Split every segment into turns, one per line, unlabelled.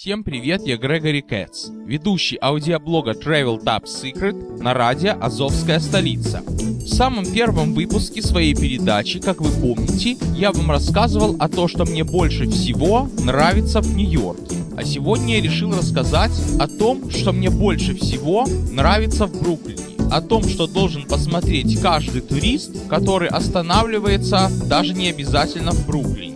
Всем привет, я Грегори Кэтс, ведущий аудиоблога Travel Top Secret на радио «Азовская столица». В самом первом выпуске своей передачи, как вы помните, я вам рассказывал о том, что мне больше всего нравится в Нью-Йорке. А сегодня я решил рассказать о том, что мне больше всего нравится в Бруклине. О том, что должен посмотреть каждый турист, который останавливается даже не обязательно в Бруклине.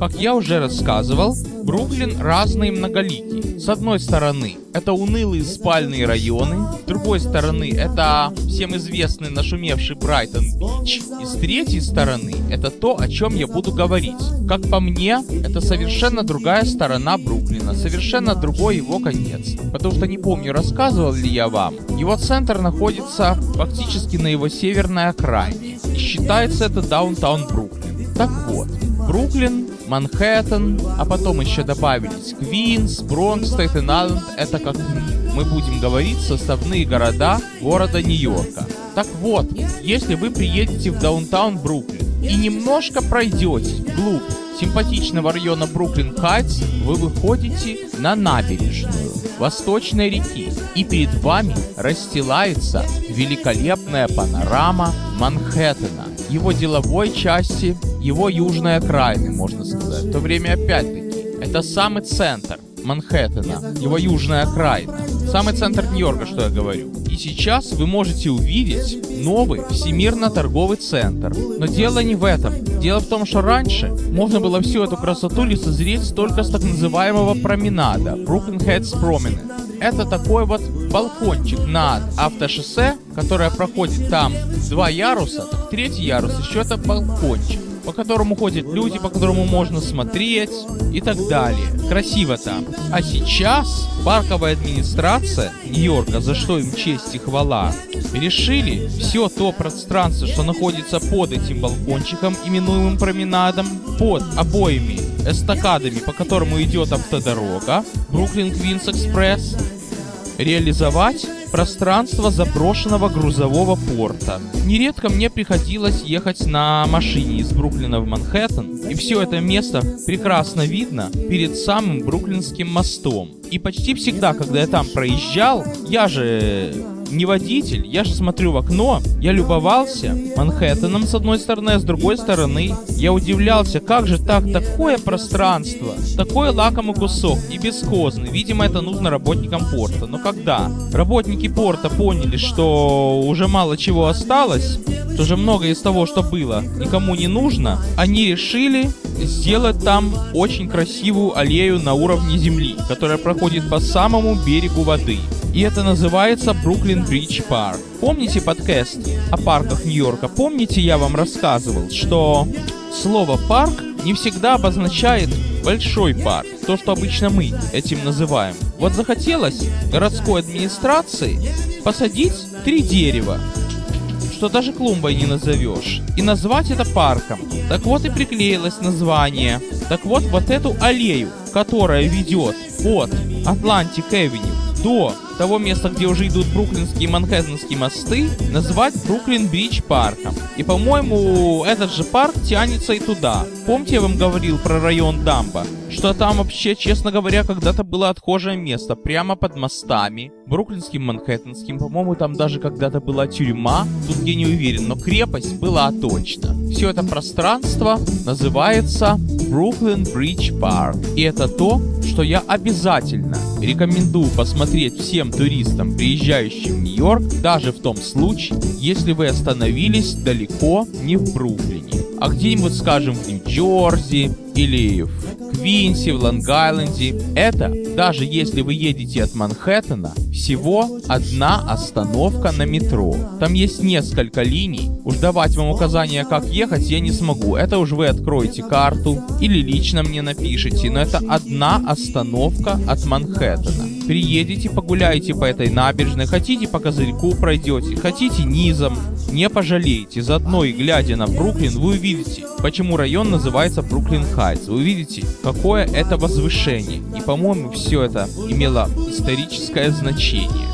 Как я уже рассказывал, Бруклин разный многоликий. С одной стороны, это унылые спальные районы, с другой стороны, это всем известный нашумевший Брайтон-Бич, и с третьей стороны, это то, о чем я буду говорить. Как по мне, это совершенно другая сторона Бруклина, совершенно другой его конец. Потому что не помню, рассказывал ли я вам, его центр находится фактически на его северной окраине, и считается это даунтаун Бруклин. Так вот, Бруклин Манхэттен, а потом еще добавились Квинс, Бронкс, Стейтен-Айленд. Это как мы будем говорить составные города города Нью-Йорка. Так вот, если вы приедете в даунтаун Бруклин и немножко пройдете вглубь симпатичного района Бруклин Хайтс, вы выходите на набережную Восточной реки, и перед вами расстилается великолепная панорама Манхэттена, его деловой части, его южной окраины, можно сказать. В то время, опять-таки, это самый центр Манхэттена, его южная окраина. Самый центр Нью-Йорка, что я говорю. И сейчас вы можете увидеть новый всемирно-торговый центр. Но дело не в этом. Дело в том, что раньше можно было всю эту красоту лицезреть только с так называемого променада, Brooklyn Heights Promenade. Это такой вот балкончик над автошоссе, которое проходит там два яруса, третий ярус еще это балкончик по которому ходят люди, по которому можно смотреть и так далее. Красиво там. А сейчас парковая администрация Нью-Йорка, за что им честь и хвала, решили все то пространство, что находится под этим балкончиком, именуемым променадом, под обоими эстакадами, по которому идет автодорога, Бруклин Квинс Экспресс, реализовать пространство заброшенного грузового порта. Нередко мне приходилось ехать на машине из Бруклина в Манхэттен, и все это место прекрасно видно перед самым Бруклинским мостом. И почти всегда, когда я там проезжал, я же не водитель, я же смотрю в окно, я любовался Манхэттеном с одной стороны, а с другой стороны я удивлялся, как же так, такое пространство, такой лакомый кусок и бесхозный. Видимо, это нужно работникам порта. Но когда работники порта поняли, что уже мало чего осталось, что же многое из того, что было, никому не нужно, они решили сделать там очень красивую аллею на уровне земли, которая проходит по самому берегу воды. И это называется Бруклин Бридж Парк. Помните подкаст о парках Нью-Йорка? Помните, я вам рассказывал, что слово «парк» не всегда обозначает большой парк, то, что обычно мы этим называем. Вот захотелось городской администрации посадить три дерева, что даже клумбой не назовешь, и назвать это парком. Так вот и приклеилось название. Так вот, вот эту аллею, которая ведет от Atlantic Avenue до того места, где уже идут бруклинские и манхэттенские мосты, назвать Brooklyn Bridge парком. И, по-моему, этот же парк тянется и туда, Помните, я вам говорил про район Дамбо? Что там вообще, честно говоря, когда-то было отхожее место, прямо под мостами, бруклинским, манхэттенским, по-моему, там даже когда-то была тюрьма, тут я не уверен, но крепость была точно. Все это пространство называется Brooklyn Bridge Park, и это то, что я обязательно рекомендую посмотреть всем туристам, приезжающим в Нью-Йорк, даже в том случае, если вы остановились далеко не в Бруклине, а где-нибудь, скажем, в Нью-Джерси или в Квинсе, в Лонг-Айленде. Это, даже если вы едете от Манхэттена, всего одна остановка на метро. Там есть несколько линий. Уж давать вам указания, как ехать, я не смогу. Это уж вы откроете карту или лично мне напишите. Но это одна остановка от Манхэттена. Приедете, погуляете по этой набережной, хотите по козырьку пройдете, хотите низом. Не пожалеете. Заодно и глядя на Бруклин, вы увидите, почему район называется Бруклин Хайтс. Вы увидите, какое это возвышение. И, по-моему, все это имело историческое значение.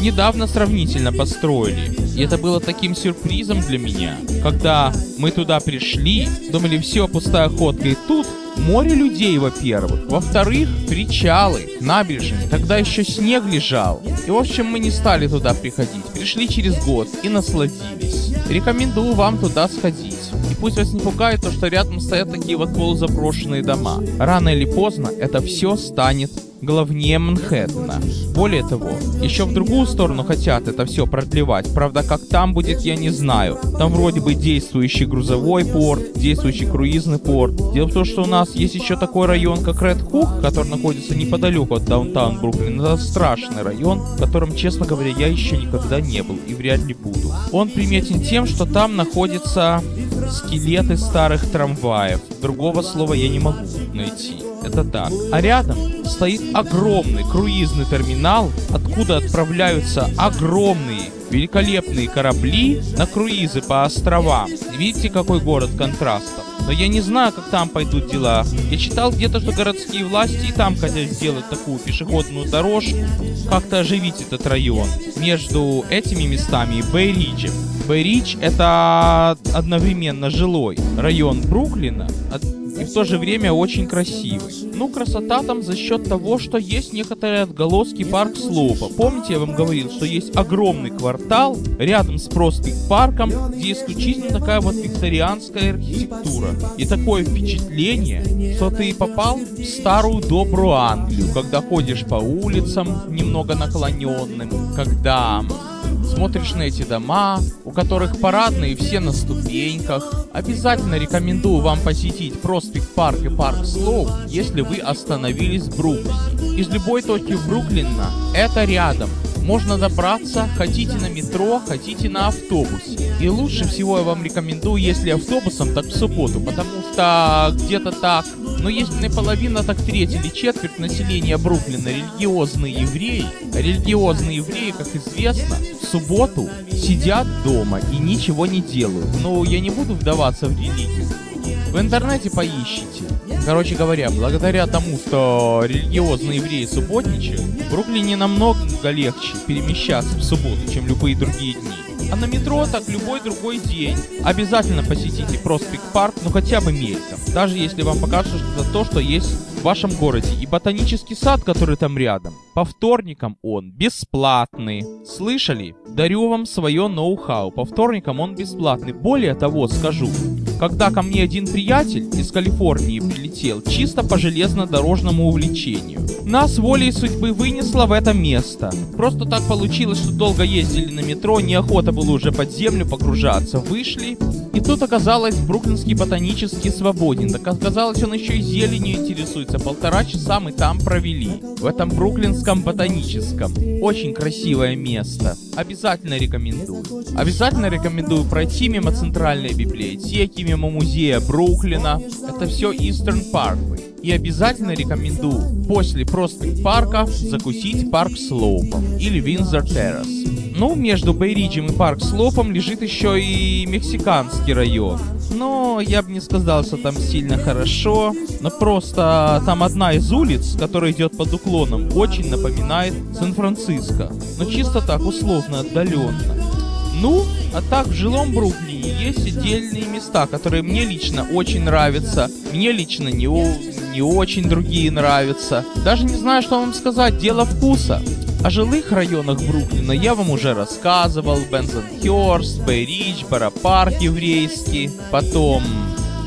Недавно сравнительно построили. И это было таким сюрпризом для меня. Когда мы туда пришли, думали, все, пустая ходка. И тут море людей, во-первых. Во-вторых, причалы, набережные. Тогда еще снег лежал. И, в общем, мы не стали туда приходить. Пришли через год и насладились. Рекомендую вам туда сходить. И пусть вас не пугает то, что рядом стоят такие вот полузаброшенные дома. Рано или поздно это все станет главнее Манхэттена. Более того, еще в другую сторону хотят это все продлевать. Правда, как там будет, я не знаю. Там вроде бы действующий грузовой порт, действующий круизный порт. Дело в том, что у нас есть еще такой район, как Ред Хук, который находится неподалеку от даунтаун Бруклина. Это страшный район, в котором, честно говоря, я еще никогда не был и вряд ли буду. Он приметен тем, что там находятся скелеты старых трамваев. Другого слова я не могу найти. Это так. А рядом стоит огромный круизный терминал, откуда отправляются огромные великолепные корабли на круизы по островам. Видите, какой город контрастов? Но я не знаю, как там пойдут дела. Я читал где-то, что городские власти и там хотят сделать такую пешеходную дорожку, как-то оживить этот район между этими местами и Бэй-Риджем. Бэй-Ридж это одновременно жилой район Бруклина, и в то же время очень красивый. Ну, красота там за счет того, что есть некоторые отголоски Парк Слоупа. Помните, я вам говорил, что есть огромный квартал рядом с Проспект парком, где исключительно такая вот викторианская архитектура. И такое впечатление, что ты попал в старую добрую Англию, когда ходишь по улицам немного наклоненным, когда смотришь на эти дома, которых парадные все на ступеньках. Обязательно рекомендую вам посетить Проспект Парк и Парк Слоуп, если вы остановились в Бруклине. Из любой точки Бруклина это рядом. Можно добраться, хотите на метро, хотите на автобусе. И лучше всего я вам рекомендую, если автобусом, так в субботу, потому что где-то так но если не половина, так треть или четверть населения Бруклина религиозные евреи, религиозные евреи, как известно, в субботу сидят дома и ничего не делают. Но я не буду вдаваться в религию. В интернете поищите. Короче говоря, благодаря тому, что религиозные евреи субботничают, в Бруклине намного легче перемещаться в субботу, чем любые другие дни. А на метро так любой другой день. Обязательно посетите Проспект Парк, ну хотя бы мельком. Даже если вам покажется что-то то, что есть в вашем городе. И ботанический сад, который там рядом. По вторникам он бесплатный. Слышали? Дарю вам свое ноу-хау. По вторникам он бесплатный. Более того, скажу, когда ко мне один приятель из Калифорнии прилетел чисто по железнодорожному увлечению. Нас волей судьбы вынесло в это место. Просто так получилось, что долго ездили на метро, неохота было уже под землю погружаться. Вышли, и тут оказалось Бруклинский ботанический свободен. Так оказалось, он еще и зеленью интересуется. Полтора часа мы там провели. В этом Бруклинском ботаническом. Очень красивое место. Обязательно рекомендую. Обязательно рекомендую пройти мимо центральной библиотеки, мимо музея Бруклина. Это все Eastern Parkway. И обязательно рекомендую после Проспект Парка закусить Парк Слоупом или Винзор Террас. Ну, между Бейриджем и Парк Слопом лежит еще и мексиканский район. Но я бы не сказал, что там сильно хорошо. Но просто там одна из улиц, которая идет под уклоном, очень напоминает Сан-Франциско. Но чисто так, условно, отдаленно. Ну, а так в жилом Бруклине есть отдельные места, которые мне лично очень нравятся. Мне лично не, не очень другие нравятся. Даже не знаю, что вам сказать, дело вкуса. О жилых районах Бруклина я вам уже рассказывал. Бенсонхерст, Бэй-Ридж, Парк еврейский. Потом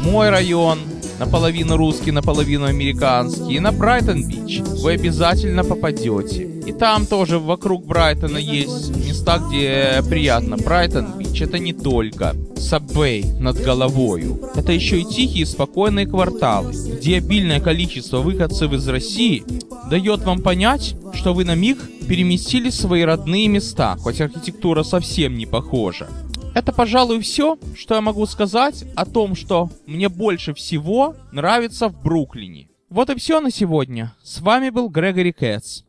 мой район, наполовину русский, наполовину американский, на Брайтон-Бич вы обязательно попадете. И там тоже вокруг Брайтона есть места, где приятно. Брайтон-Бич это не только subway над головою. Это еще и тихие, спокойные кварталы, где обильное количество выходцев из России дает вам понять, что вы на миг переместили свои родные места, хоть архитектура совсем не похожа. Это, пожалуй, все, что я могу сказать о том, что мне больше всего нравится в Бруклине. Вот и все на сегодня. С вами был Грегори Кэтс.